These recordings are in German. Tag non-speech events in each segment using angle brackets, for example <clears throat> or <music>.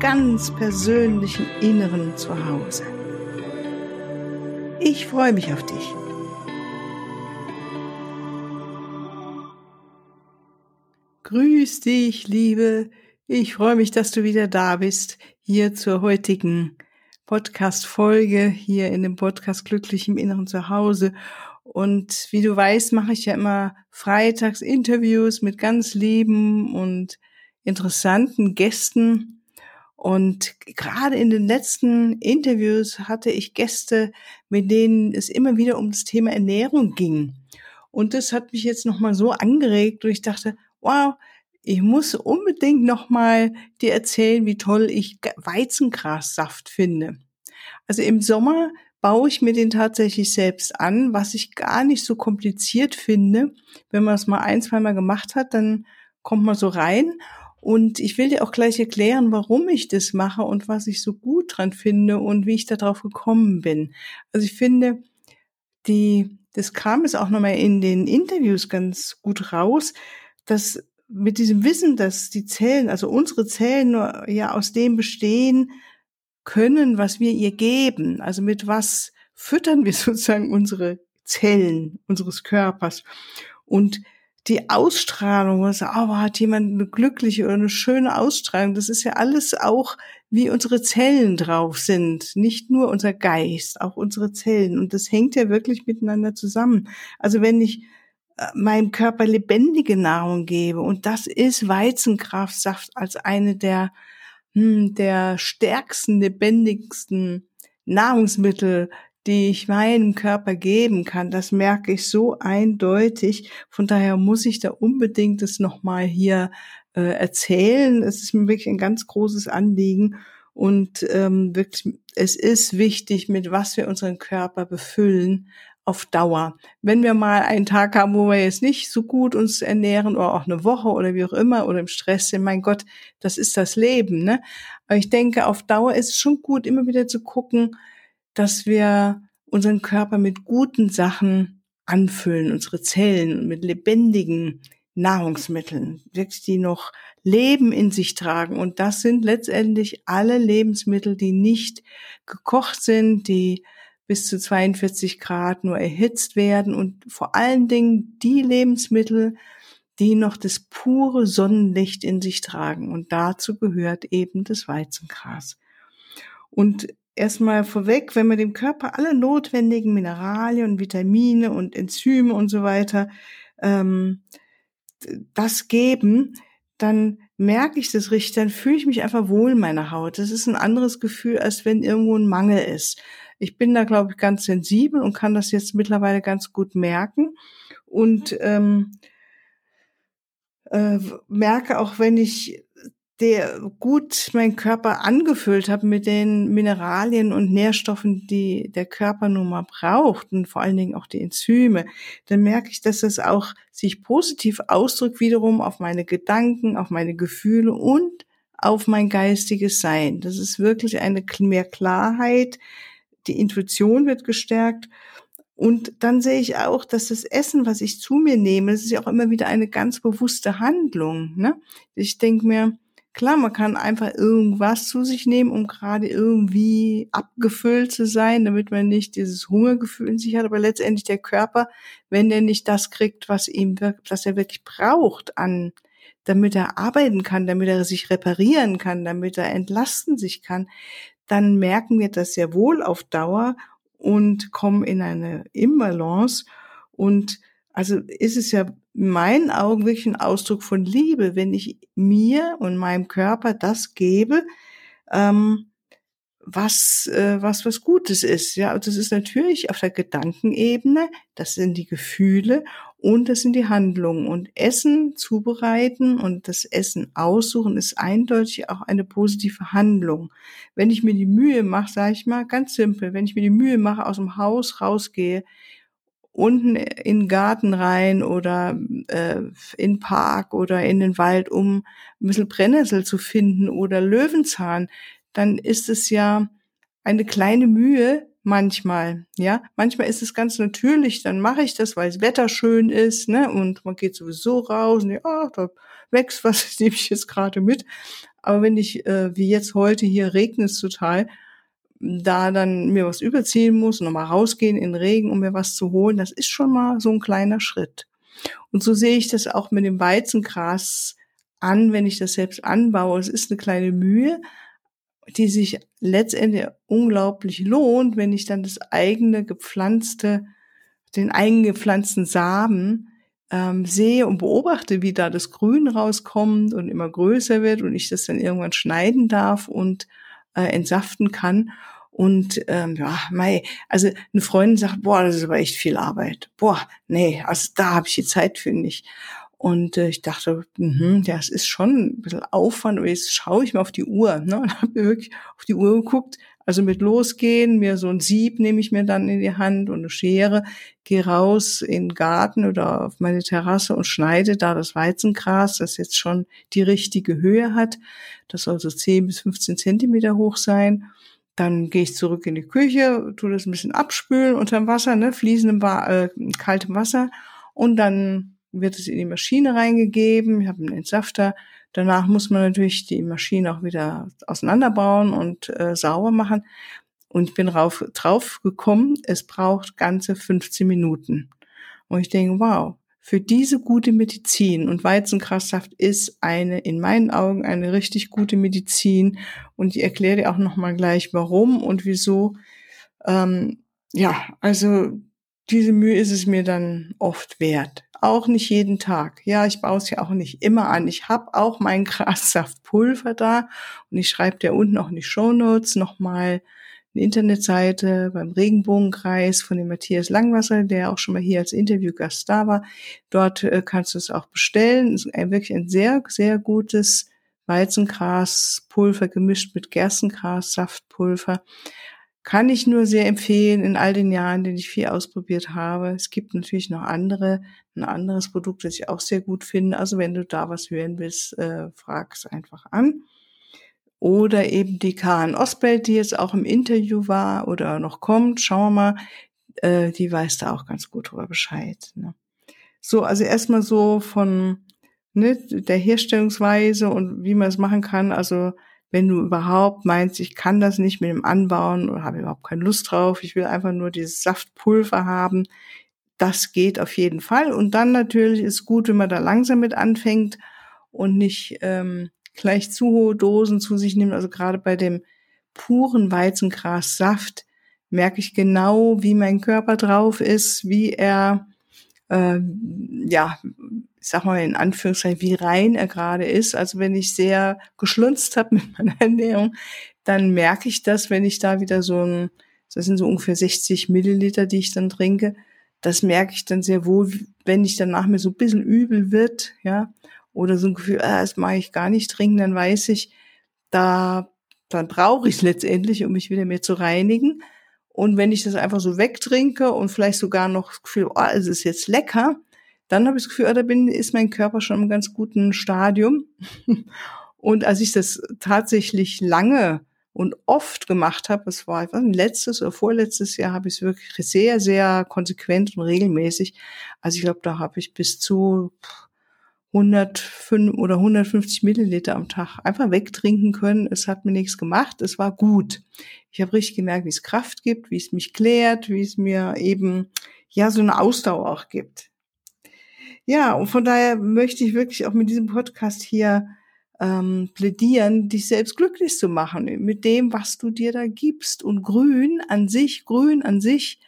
ganz persönlichen Inneren zu Hause. Ich freue mich auf dich. Grüß dich, Liebe. Ich freue mich, dass du wieder da bist, hier zur heutigen Podcast-Folge, hier in dem Podcast Glücklich im Inneren zu Hause. Und wie du weißt, mache ich ja immer freitags Interviews mit ganz lieben und interessanten Gästen. Und gerade in den letzten Interviews hatte ich Gäste, mit denen es immer wieder um das Thema Ernährung ging. Und das hat mich jetzt nochmal so angeregt, und ich dachte, wow, ich muss unbedingt nochmal dir erzählen, wie toll ich Weizengrassaft finde. Also im Sommer baue ich mir den tatsächlich selbst an, was ich gar nicht so kompliziert finde. Wenn man es mal ein, zwei Mal gemacht hat, dann kommt man so rein und ich will dir auch gleich erklären, warum ich das mache und was ich so gut dran finde und wie ich darauf gekommen bin. Also ich finde, die, das kam es auch nochmal in den Interviews ganz gut raus, dass mit diesem Wissen, dass die Zellen, also unsere Zellen nur ja aus dem bestehen können, was wir ihr geben. Also mit was füttern wir <laughs> sozusagen unsere Zellen unseres Körpers. Und die Ausstrahlung, also, oh, hat jemand eine glückliche oder eine schöne Ausstrahlung, das ist ja alles auch, wie unsere Zellen drauf sind. Nicht nur unser Geist, auch unsere Zellen. Und das hängt ja wirklich miteinander zusammen. Also wenn ich äh, meinem Körper lebendige Nahrung gebe, und das ist Weizenkraftsaft als eine der, hm, der stärksten, lebendigsten Nahrungsmittel, die ich meinem Körper geben kann, das merke ich so eindeutig. Von daher muss ich da unbedingt das nochmal hier äh, erzählen. Es ist mir wirklich ein ganz großes Anliegen. Und ähm, wirklich, es ist wichtig, mit was wir unseren Körper befüllen auf Dauer. Wenn wir mal einen Tag haben, wo wir jetzt nicht so gut uns ernähren oder auch eine Woche oder wie auch immer oder im Stress sind, mein Gott, das ist das Leben. Ne? Aber ich denke, auf Dauer ist es schon gut, immer wieder zu gucken, dass wir unseren Körper mit guten Sachen anfüllen, unsere Zellen mit lebendigen Nahrungsmitteln, wirklich die noch Leben in sich tragen. Und das sind letztendlich alle Lebensmittel, die nicht gekocht sind, die bis zu 42 Grad nur erhitzt werden und vor allen Dingen die Lebensmittel, die noch das pure Sonnenlicht in sich tragen. Und dazu gehört eben das Weizengras. Und erstmal vorweg, wenn wir dem Körper alle notwendigen Mineralien und Vitamine und Enzyme und so weiter ähm, das geben, dann merke ich das richtig, dann fühle ich mich einfach wohl in meiner Haut. Das ist ein anderes Gefühl, als wenn irgendwo ein Mangel ist. Ich bin da, glaube ich, ganz sensibel und kann das jetzt mittlerweile ganz gut merken. Und ähm, äh, merke auch, wenn ich der gut meinen Körper angefüllt habe mit den Mineralien und Nährstoffen, die der Körper nun mal braucht und vor allen Dingen auch die Enzyme, dann merke ich, dass es auch sich positiv ausdrückt wiederum auf meine Gedanken, auf meine Gefühle und auf mein geistiges Sein. Das ist wirklich eine mehr Klarheit, die Intuition wird gestärkt und dann sehe ich auch, dass das Essen, was ich zu mir nehme, das ist ja auch immer wieder eine ganz bewusste Handlung. Ne? Ich denke mir, Klar, man kann einfach irgendwas zu sich nehmen, um gerade irgendwie abgefüllt zu sein, damit man nicht dieses Hungergefühl in sich hat. Aber letztendlich der Körper, wenn er nicht das kriegt, was ihm, was er wirklich braucht an, damit er arbeiten kann, damit er sich reparieren kann, damit er entlasten sich kann, dann merken wir das sehr wohl auf Dauer und kommen in eine Imbalance und also ist es ja in meinen Augen wirklich ein Ausdruck von Liebe, wenn ich mir und meinem Körper das gebe, ähm, was, äh, was was Gutes ist. Ja, das ist natürlich auf der Gedankenebene, das sind die Gefühle und das sind die Handlungen. Und Essen zubereiten und das Essen aussuchen ist eindeutig auch eine positive Handlung. Wenn ich mir die Mühe mache, sage ich mal, ganz simpel, wenn ich mir die Mühe mache, aus dem Haus rausgehe, unten in den Garten rein oder äh, in den Park oder in den Wald, um ein bisschen Brennnessel zu finden oder Löwenzahn, dann ist es ja eine kleine Mühe manchmal, ja. Manchmal ist es ganz natürlich, dann mache ich das, weil das Wetter schön ist, ne, und man geht sowieso raus und ja, oh, da wächst was, <laughs> nehme ich jetzt gerade mit. Aber wenn ich, äh, wie jetzt heute hier regnet es total, da dann mir was überziehen muss, nochmal rausgehen in Regen, um mir was zu holen, das ist schon mal so ein kleiner Schritt. Und so sehe ich das auch mit dem Weizengras an, wenn ich das selbst anbaue. Es ist eine kleine Mühe, die sich letztendlich unglaublich lohnt, wenn ich dann das eigene gepflanzte, den eingepflanzten Samen ähm, sehe und beobachte, wie da das Grün rauskommt und immer größer wird und ich das dann irgendwann schneiden darf und äh, entsaften kann. Und ähm, ja, mei, also eine Freundin sagt, boah, das ist aber echt viel Arbeit. Boah, nee, also da habe ich die Zeit für nicht. Und äh, ich dachte, mh, ja, es ist schon ein bisschen Aufwand, aber jetzt schaue ich mal auf die Uhr. Ne? <laughs> Und habe mir wirklich auf die Uhr geguckt. Also mit losgehen, mir so ein Sieb nehme ich mir dann in die Hand und eine Schere, gehe raus in den Garten oder auf meine Terrasse und schneide da das Weizengras, das jetzt schon die richtige Höhe hat. Das soll so 10 bis 15 Zentimeter hoch sein. Dann gehe ich zurück in die Küche, tue das ein bisschen abspülen unterm Wasser, ne, fließendem, äh, kaltem Wasser. Und dann wird es in die Maschine reingegeben. Ich habe einen Entsafter. Danach muss man natürlich die Maschine auch wieder auseinanderbauen und äh, sauber machen. Und ich bin drauf, drauf gekommen, es braucht ganze 15 Minuten. Und ich denke, wow, für diese gute Medizin und Weizengrassaft ist eine, in meinen Augen, eine richtig gute Medizin. Und ich erkläre dir auch nochmal gleich, warum und wieso. Ähm, ja, also diese Mühe ist es mir dann oft wert auch nicht jeden Tag. Ja, ich baue es ja auch nicht immer an. Ich habe auch mein <laughs> Grassaftpulver da und ich schreibe dir unten auch in die Shownotes nochmal eine Internetseite beim Regenbogenkreis von dem Matthias Langwasser, der auch schon mal hier als Interviewgast da war. Dort äh, kannst du es auch bestellen. Es ist ein, wirklich ein sehr, sehr gutes Weizengraspulver gemischt mit Gerstengras-Saftpulver. Kann ich nur sehr empfehlen in all den Jahren, den ich viel ausprobiert habe. Es gibt natürlich noch andere, ein anderes Produkt, das ich auch sehr gut finde. Also wenn du da was hören willst, äh, frag es einfach an. Oder eben die Karen Osbelt, die jetzt auch im Interview war oder noch kommt, schauen wir mal, äh, die weiß da auch ganz gut drüber Bescheid. Ne? So, also erstmal so von ne, der Herstellungsweise und wie man es machen kann. Also wenn du überhaupt meinst, ich kann das nicht mit dem Anbauen oder habe überhaupt keine Lust drauf, ich will einfach nur dieses Saftpulver haben, das geht auf jeden Fall. Und dann natürlich ist gut, wenn man da langsam mit anfängt und nicht ähm, gleich zu hohe Dosen zu sich nimmt. Also gerade bei dem puren Weizengrassaft merke ich genau, wie mein Körper drauf ist, wie er äh, ja ich sag mal in Anführungszeichen, wie rein er gerade ist. Also wenn ich sehr geschlunzt habe <laughs> mit meiner Ernährung, dann merke ich das, wenn ich da wieder so ein, das sind so ungefähr 60 Milliliter, die ich dann trinke, das merke ich dann sehr wohl, wenn ich danach mir so ein bisschen übel wird, ja, oder so ein Gefühl, ah, das mag ich gar nicht trinken, dann weiß ich, da, dann brauche ich es letztendlich, um mich wieder mehr zu reinigen. Und wenn ich das einfach so wegtrinke und vielleicht sogar noch das Gefühl, oh, es ist jetzt lecker, dann habe ich das Gefühl, ah, da bin, ist mein Körper schon im ganz guten Stadium. <laughs> Und als ich das tatsächlich lange und oft gemacht habe, es war weiß, letztes oder vorletztes Jahr, habe ich es wirklich sehr, sehr konsequent und regelmäßig. Also ich glaube, da habe ich bis zu 105 oder 150 Milliliter am Tag einfach wegtrinken können. Es hat mir nichts gemacht. Es war gut. Ich habe richtig gemerkt, wie es Kraft gibt, wie es mich klärt, wie es mir eben ja so eine Ausdauer auch gibt. Ja, und von daher möchte ich wirklich auch mit diesem Podcast hier ähm, plädieren, dich selbst glücklich zu machen mit dem, was du dir da gibst. Und Grün an sich, Grün an sich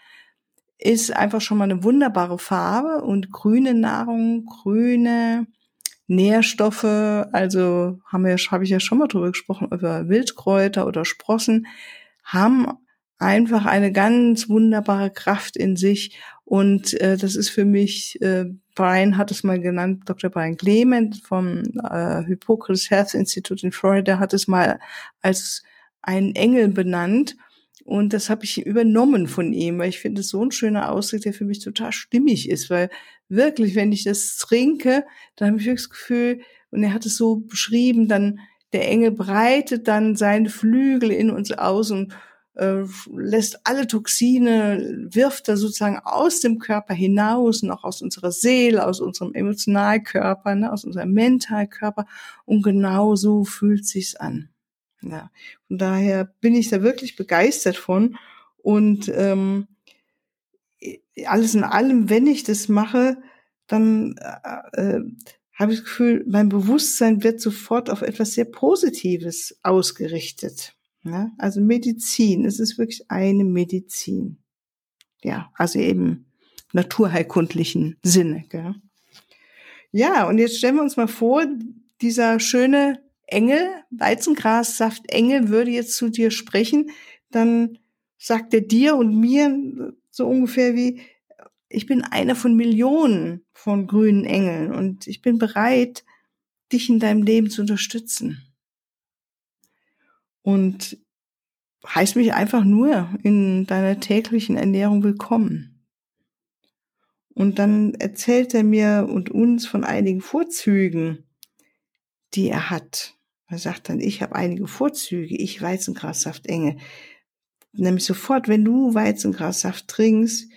ist einfach schon mal eine wunderbare Farbe und grüne Nahrung, grüne Nährstoffe, also haben wir, habe ich ja schon mal drüber gesprochen, über Wildkräuter oder Sprossen, haben einfach eine ganz wunderbare Kraft in sich. Und äh, das ist für mich, äh, Brian hat es mal genannt, Dr. Brian Clement vom äh, Hippocrates Health Institute in Florida hat es mal als einen Engel benannt. Und das habe ich übernommen von ihm, weil ich finde es so ein schöner Ausdruck, der für mich total stimmig ist, weil wirklich, wenn ich das trinke, dann habe ich wirklich das Gefühl, und er hat es so beschrieben, dann der Engel breitet dann seine Flügel in uns aus und äh, lässt alle Toxine, wirft er sozusagen aus dem Körper hinaus, noch aus unserer Seele, aus unserem Emotionalkörper, ne, aus unserem Mentalkörper. Und genau so fühlt sich's an. Ja, von daher bin ich da wirklich begeistert von. Und ähm, alles in allem, wenn ich das mache, dann äh, äh, habe ich das Gefühl, mein Bewusstsein wird sofort auf etwas sehr Positives ausgerichtet. Ja? Also Medizin, es ist wirklich eine Medizin. Ja, also eben naturheilkundlichen Sinne. Gell? Ja, und jetzt stellen wir uns mal vor, dieser schöne Engel, Weizengrassaft Engel würde jetzt zu dir sprechen, dann sagt er dir und mir so ungefähr wie, ich bin einer von Millionen von grünen Engeln und ich bin bereit, dich in deinem Leben zu unterstützen. Und heißt mich einfach nur in deiner täglichen Ernährung willkommen. Und dann erzählt er mir und uns von einigen Vorzügen, die er hat. Er sagt dann, ich habe einige Vorzüge, ich Weizengrassaft enge. Nämlich sofort, wenn du Weizengrassaft trinkst,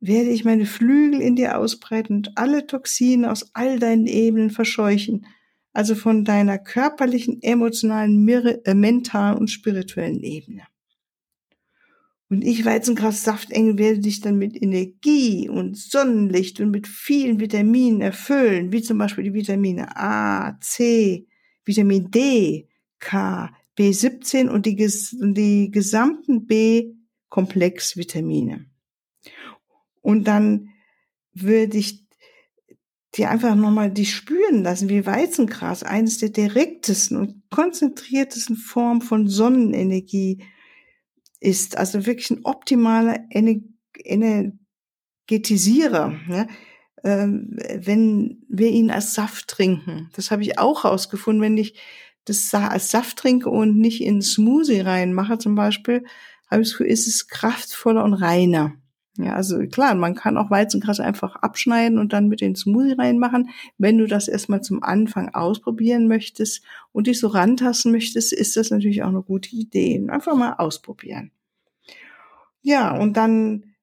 werde ich meine Flügel in dir ausbreiten und alle Toxine aus all deinen Ebenen verscheuchen, also von deiner körperlichen, emotionalen, äh, mentalen und spirituellen Ebene. Und ich, Weizenkraft-Saftengel, werde dich dann mit Energie und Sonnenlicht und mit vielen Vitaminen erfüllen, wie zum Beispiel die Vitamine A, C, Vitamin D, K, B17 und die, die gesamten B-Komplexvitamine. Und dann würde ich dir einfach nochmal die spüren lassen, wie Weizengras eines der direktesten und konzentriertesten Formen von Sonnenenergie ist. Also wirklich ein optimaler Energetisierer. Ja? Ähm, wenn wir ihn als Saft trinken. Das habe ich auch rausgefunden, wenn ich das als Saft trinke und nicht in Smoothie reinmache zum Beispiel, habe ich das Gefühl, ist es kraftvoller und reiner. Ja, also klar, man kann auch Weizengras einfach abschneiden und dann mit den Smoothie reinmachen. Wenn du das erstmal zum Anfang ausprobieren möchtest und dich so rantasten möchtest, ist das natürlich auch eine gute Idee. Einfach mal ausprobieren. Ja, und dann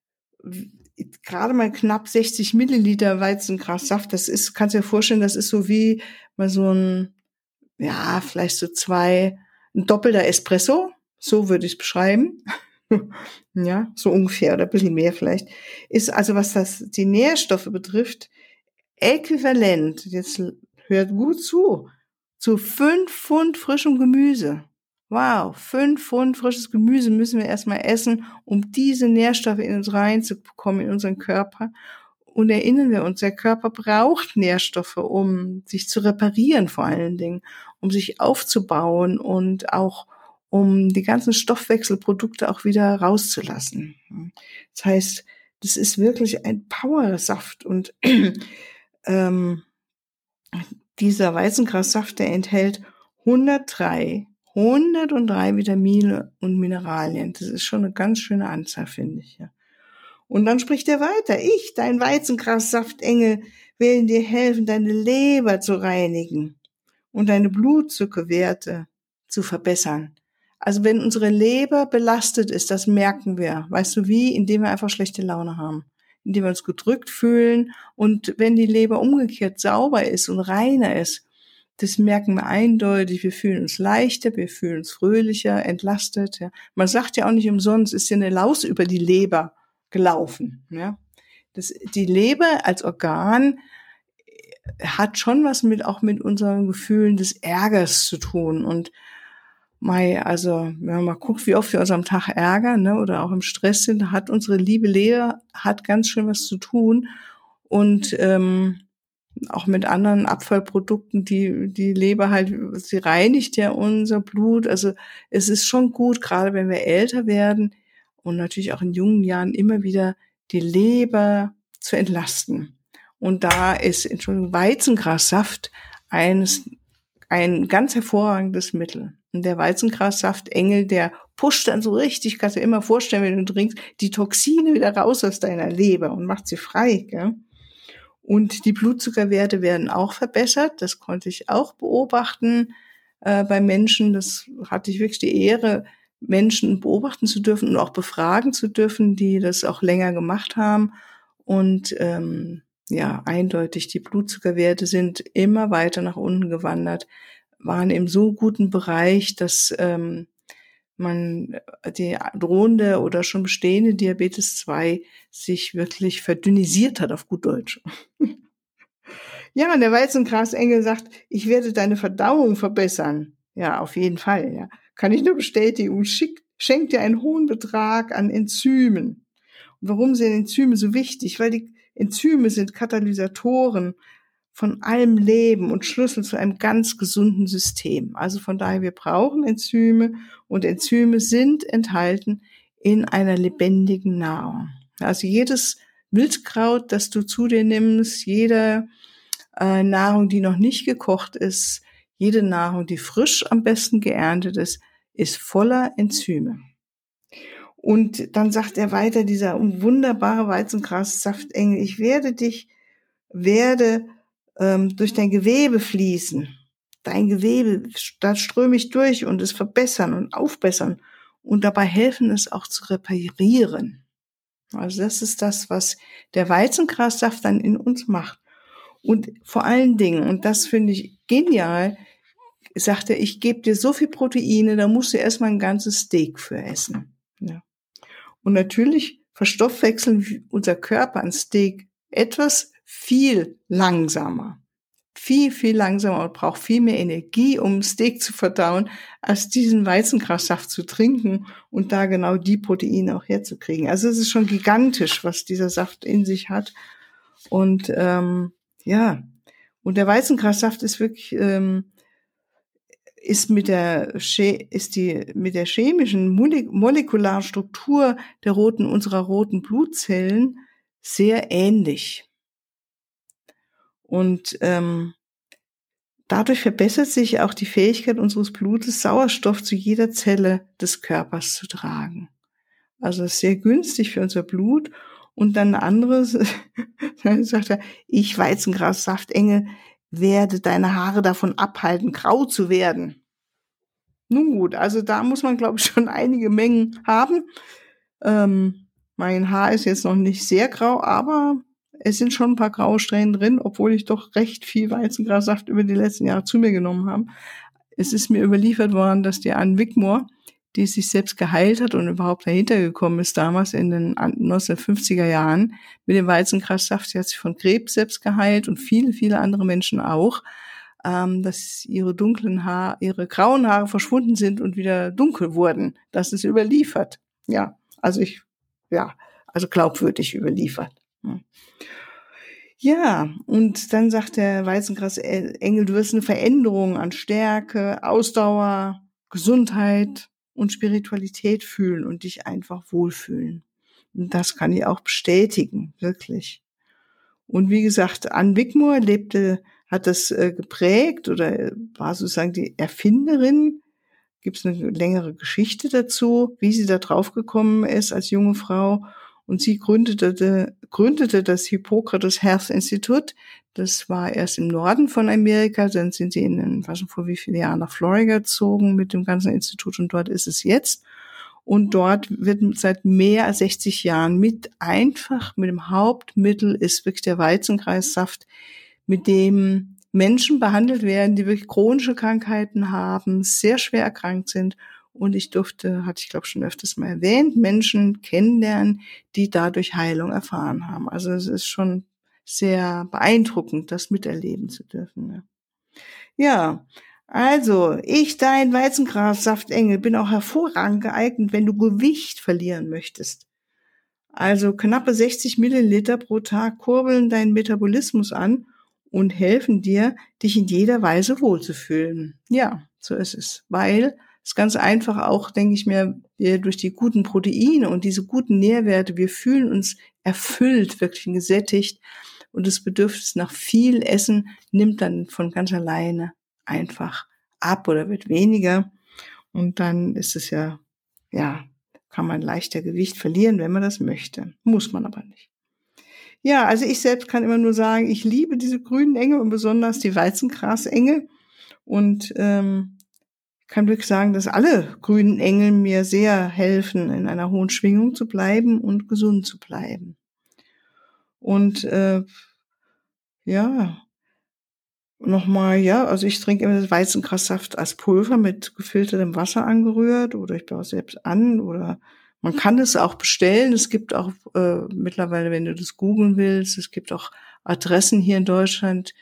gerade mal knapp 60 Milliliter Weizengrassaft. Das ist, kannst du dir vorstellen, das ist so wie mal so ein, ja, vielleicht so zwei, ein doppelter Espresso. So würde ich es beschreiben. <laughs> ja, so ungefähr oder ein bisschen mehr vielleicht, ist also, was das, die Nährstoffe betrifft, äquivalent, jetzt hört gut zu, zu fünf Pfund frischem Gemüse. Wow, fünf Pfund frisches Gemüse müssen wir erstmal essen, um diese Nährstoffe in uns reinzubekommen, in unseren Körper. Und erinnern wir uns, der Körper braucht Nährstoffe, um sich zu reparieren vor allen Dingen, um sich aufzubauen und auch um die ganzen Stoffwechselprodukte auch wieder rauszulassen. Das heißt, das ist wirklich ein Powersaft und <clears throat> ähm, dieser Weizengrassaft, der enthält 103, 103 Vitamine und Mineralien. Das ist schon eine ganz schöne Anzahl, finde ich. Ja. Und dann spricht er weiter. Ich, dein Weizengrassaftengel, will dir helfen, deine Leber zu reinigen und deine Blutzuckerwerte zu verbessern. Also wenn unsere Leber belastet ist, das merken wir. Weißt du wie? Indem wir einfach schlechte Laune haben. Indem wir uns gedrückt fühlen. Und wenn die Leber umgekehrt sauber ist und reiner ist, das merken wir eindeutig. Wir fühlen uns leichter, wir fühlen uns fröhlicher, entlastet. Ja. Man sagt ja auch nicht umsonst, ist ja eine Laus über die Leber gelaufen. Ja. Das, die Leber als Organ hat schon was mit auch mit unseren Gefühlen des Ärgers zu tun und Mai, also wenn man mal guckt, wie oft wir uns am Tag ärgern ne, oder auch im Stress sind, hat unsere liebe Lehre hat ganz schön was zu tun. Und ähm, auch mit anderen Abfallprodukten, die die Leber halt, sie reinigt ja unser Blut. Also es ist schon gut, gerade wenn wir älter werden und natürlich auch in jungen Jahren immer wieder die Leber zu entlasten. Und da ist, Entschuldigung, Weizengrassaft eines, ein ganz hervorragendes Mittel. Und der Weizengrassaft Engel, der pusht dann so richtig, kannst du dir immer vorstellen, wenn du trinkst, die Toxine wieder raus aus deiner Leber und macht sie frei. Gell? Und die Blutzuckerwerte werden auch verbessert. Das konnte ich auch beobachten äh, bei Menschen. Das hatte ich wirklich die Ehre, Menschen beobachten zu dürfen und auch befragen zu dürfen, die das auch länger gemacht haben. Und ähm, ja, eindeutig, die Blutzuckerwerte sind immer weiter nach unten gewandert, waren im so guten Bereich, dass ähm, man äh, die drohende oder schon bestehende Diabetes 2 sich wirklich verdünnisiert hat auf gut Deutsch. <laughs> ja, und der Weizengrasengel sagt, ich werde deine Verdauung verbessern. Ja, auf jeden Fall, ja. Kann ich nur bestätigen und schickt, schenkt dir einen hohen Betrag an Enzymen. Und warum sind Enzyme so wichtig? Weil die Enzyme sind Katalysatoren von allem Leben und Schlüssel zu einem ganz gesunden System. Also von daher, wir brauchen Enzyme und Enzyme sind enthalten in einer lebendigen Nahrung. Also jedes Wildkraut, das du zu dir nimmst, jede äh, Nahrung, die noch nicht gekocht ist, jede Nahrung, die frisch am besten geerntet ist, ist voller Enzyme. Und dann sagt er weiter, dieser wunderbare Weizengrassaftengel, ich werde dich, werde ähm, durch dein Gewebe fließen. Dein Gewebe, da ströme ich durch und es verbessern und aufbessern und dabei helfen es auch zu reparieren. Also das ist das, was der Weizengrassaft dann in uns macht. Und vor allen Dingen, und das finde ich genial, sagt er, ich gebe dir so viel Proteine, da musst du erstmal ein ganzes Steak für essen. Ja. Und natürlich verstoffwechseln unser Körper ein Steak etwas viel langsamer. Viel, viel langsamer und braucht viel mehr Energie, um Steak zu verdauen, als diesen Weizengrassaft zu trinken und da genau die Proteine auch herzukriegen. Also es ist schon gigantisch, was dieser Saft in sich hat. Und ähm, ja, und der Weizengrassaft ist wirklich ähm, ist mit der ist die mit der chemischen molekularen Struktur der roten unserer roten Blutzellen sehr ähnlich. Und ähm, dadurch verbessert sich auch die Fähigkeit unseres Blutes, Sauerstoff zu jeder Zelle des Körpers zu tragen. Also sehr günstig für unser Blut. Und dann anderes, <laughs> dann sagt er, ich Weizengrassaftengel werde deine Haare davon abhalten, grau zu werden. Nun gut, also da muss man, glaube ich, <laughs> schon einige Mengen haben. Ähm, mein Haar ist jetzt noch nicht sehr grau, aber es sind schon ein paar graue Strähnen drin, obwohl ich doch recht viel Weizengrassaft über die letzten Jahre zu mir genommen habe. Es ist mir überliefert worden, dass die Anne Wickmore, die sich selbst geheilt hat und überhaupt dahinter gekommen ist damals in den 1950er Jahren mit dem Weizengrassaft, sie hat sich von Krebs selbst geheilt und viele, viele andere Menschen auch, ähm, dass ihre dunklen Haare, ihre grauen Haare verschwunden sind und wieder dunkel wurden. Das ist überliefert. Ja, also ich, ja, also glaubwürdig überliefert. Ja, und dann sagt der Weißengras-Engel, du wirst eine Veränderung an Stärke, Ausdauer, Gesundheit und Spiritualität fühlen und dich einfach wohlfühlen. Und das kann ich auch bestätigen, wirklich. Und wie gesagt, Ann Wickmoor lebte, hat das äh, geprägt oder war sozusagen die Erfinderin. Gibt es eine längere Geschichte dazu, wie sie da drauf gekommen ist als junge Frau und sie gründete, gründete das Hippokrates Health Institute. Das war erst im Norden von Amerika, dann sind sie in den, was vor wie viele Jahren nach Florida gezogen mit dem ganzen Institut und dort ist es jetzt. Und dort wird seit mehr als 60 Jahren mit einfach, mit dem Hauptmittel ist wirklich der Weizenkreissaft, mit dem Menschen behandelt werden, die wirklich chronische Krankheiten haben, sehr schwer erkrankt sind und ich durfte, hatte ich glaube schon öfters mal erwähnt, Menschen kennenlernen, die dadurch Heilung erfahren haben. Also es ist schon sehr beeindruckend, das miterleben zu dürfen. Ne? Ja, also ich, dein Weizengrassaftengel, bin auch hervorragend geeignet, wenn du Gewicht verlieren möchtest. Also knappe 60 Milliliter pro Tag kurbeln deinen Metabolismus an und helfen dir, dich in jeder Weise wohlzufühlen. Ja, so ist es. Weil es ganz einfach auch, denke ich mir, wir durch die guten Proteine und diese guten Nährwerte, wir fühlen uns erfüllt, wirklich gesättigt. Und das Bedürfnis nach viel Essen nimmt dann von ganz alleine einfach ab oder wird weniger. Und dann ist es ja, ja, kann man leichter Gewicht verlieren, wenn man das möchte. Muss man aber nicht. Ja, also ich selbst kann immer nur sagen, ich liebe diese grünen Enge und besonders die Weizengrasenge. Und ähm, kann wirklich sagen, dass alle grünen Engel mir sehr helfen, in einer hohen Schwingung zu bleiben und gesund zu bleiben. Und äh, ja, nochmal, ja, also ich trinke immer das Weizengrassaft als Pulver mit gefiltertem Wasser angerührt oder ich baue es selbst an oder man kann es auch bestellen. Es gibt auch äh, mittlerweile, wenn du das googeln willst, es gibt auch Adressen hier in Deutschland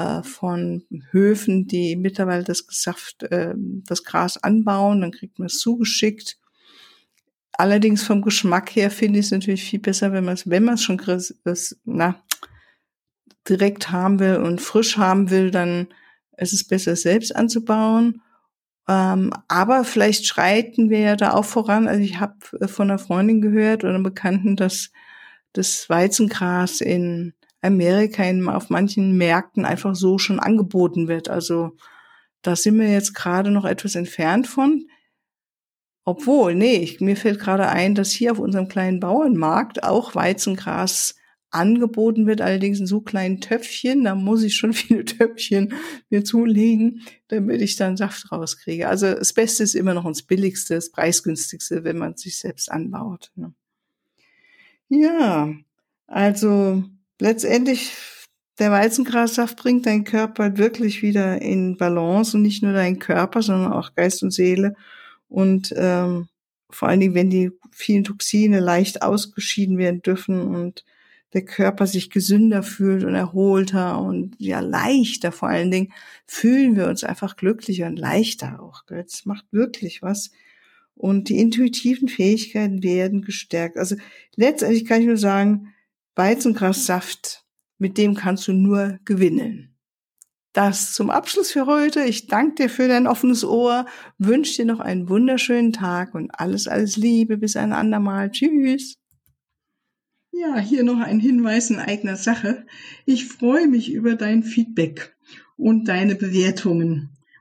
äh, von Höfen, die mittlerweile das Saft, äh, das Gras anbauen. Dann kriegt man es zugeschickt. Allerdings vom Geschmack her finde ich es natürlich viel besser, wenn man es, wenn man es schon na, direkt haben will und frisch haben will, dann ist es besser, es selbst anzubauen. Ähm, aber vielleicht schreiten wir ja da auch voran. Also ich habe äh, von einer Freundin gehört oder einem Bekannten, dass das Weizengras in Amerika in, auf manchen Märkten einfach so schon angeboten wird. Also da sind wir jetzt gerade noch etwas entfernt von. Obwohl, nee, ich, mir fällt gerade ein, dass hier auf unserem kleinen Bauernmarkt auch Weizengras angeboten wird, allerdings in so kleinen Töpfchen. Da muss ich schon <laughs> viele Töpfchen mir zulegen, damit ich dann Saft rauskriege. Also das Beste ist immer noch das Billigste, das Preisgünstigste, wenn man sich selbst anbaut. Ne? Ja, also letztendlich der Weizengrassaft bringt deinen Körper wirklich wieder in Balance und nicht nur deinen Körper, sondern auch Geist und Seele. Und ähm, vor allen Dingen, wenn die vielen Toxine leicht ausgeschieden werden dürfen und der Körper sich gesünder fühlt und erholter und ja leichter vor allen Dingen, fühlen wir uns einfach glücklicher und leichter auch. Das macht wirklich was. Und die intuitiven Fähigkeiten werden gestärkt. Also letztendlich kann ich nur sagen, Weizengrassaft, mit dem kannst du nur gewinnen. Das zum Abschluss für heute. Ich danke dir für dein offenes Ohr, wünsche dir noch einen wunderschönen Tag und alles, alles Liebe. Bis ein andermal. Tschüss. Ja, hier noch ein Hinweis in eigener Sache. Ich freue mich über dein Feedback und deine Bewertungen